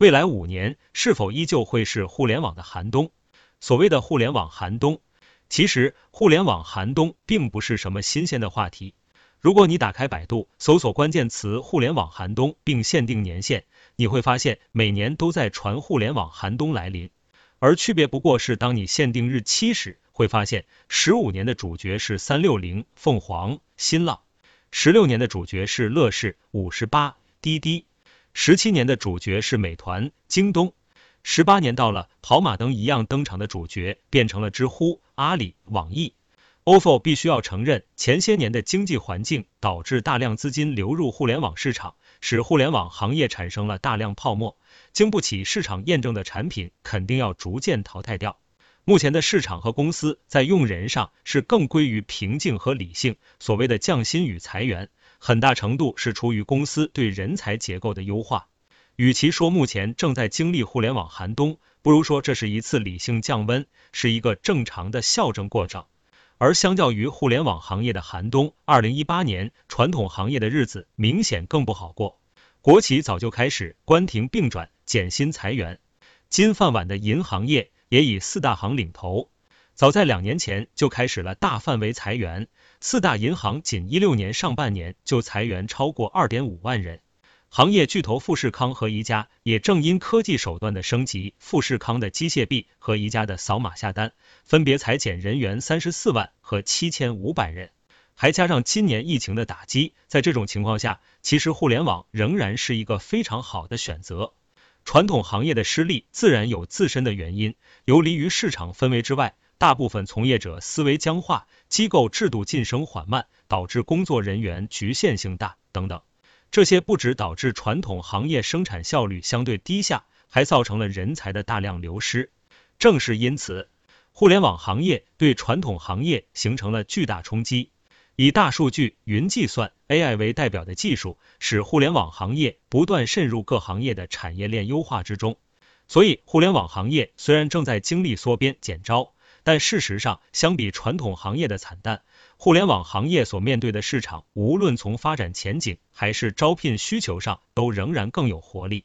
未来五年是否依旧会是互联网的寒冬？所谓的互联网寒冬，其实互联网寒冬并不是什么新鲜的话题。如果你打开百度，搜索关键词“互联网寒冬”并限定年限，你会发现每年都在传互联网寒冬来临。而区别不过是，当你限定日期时，会发现十五年的主角是三六零、凤凰、新浪；十六年的主角是乐视、五十八、滴滴；十七年的主角是美团、京东；十八年到了，跑马灯一样登场的主角变成了知乎、阿里、网易。ofo 必须要承认，前些年的经济环境导致大量资金流入互联网市场，使互联网行业产生了大量泡沫，经不起市场验证的产品肯定要逐渐淘汰掉。目前的市场和公司在用人上是更归于平静和理性，所谓的降薪与裁员，很大程度是出于公司对人才结构的优化。与其说目前正在经历互联网寒冬，不如说这是一次理性降温，是一个正常的校正过程。而相较于互联网行业的寒冬，二零一八年传统行业的日子明显更不好过。国企早就开始关停并转、减薪裁员，金饭碗的银行业也以四大行领头，早在两年前就开始了大范围裁员。四大银行仅一六年上半年就裁员超过二点五万人。行业巨头富士康和宜家也正因科技手段的升级，富士康的机械臂和宜家的扫码下单，分别裁减人员三十四万和七千五百人，还加上今年疫情的打击，在这种情况下，其实互联网仍然是一个非常好的选择。传统行业的失利自然有自身的原因，游离于市场氛围之外，大部分从业者思维僵化，机构制度晋升缓慢，导致工作人员局限性大等等。这些不止导致传统行业生产效率相对低下，还造成了人才的大量流失。正是因此，互联网行业对传统行业形成了巨大冲击。以大数据、云计算、AI 为代表的技术，使互联网行业不断渗入各行业的产业链优化之中。所以，互联网行业虽然正在经历缩编减招，但事实上，相比传统行业的惨淡。互联网行业所面对的市场，无论从发展前景还是招聘需求上，都仍然更有活力。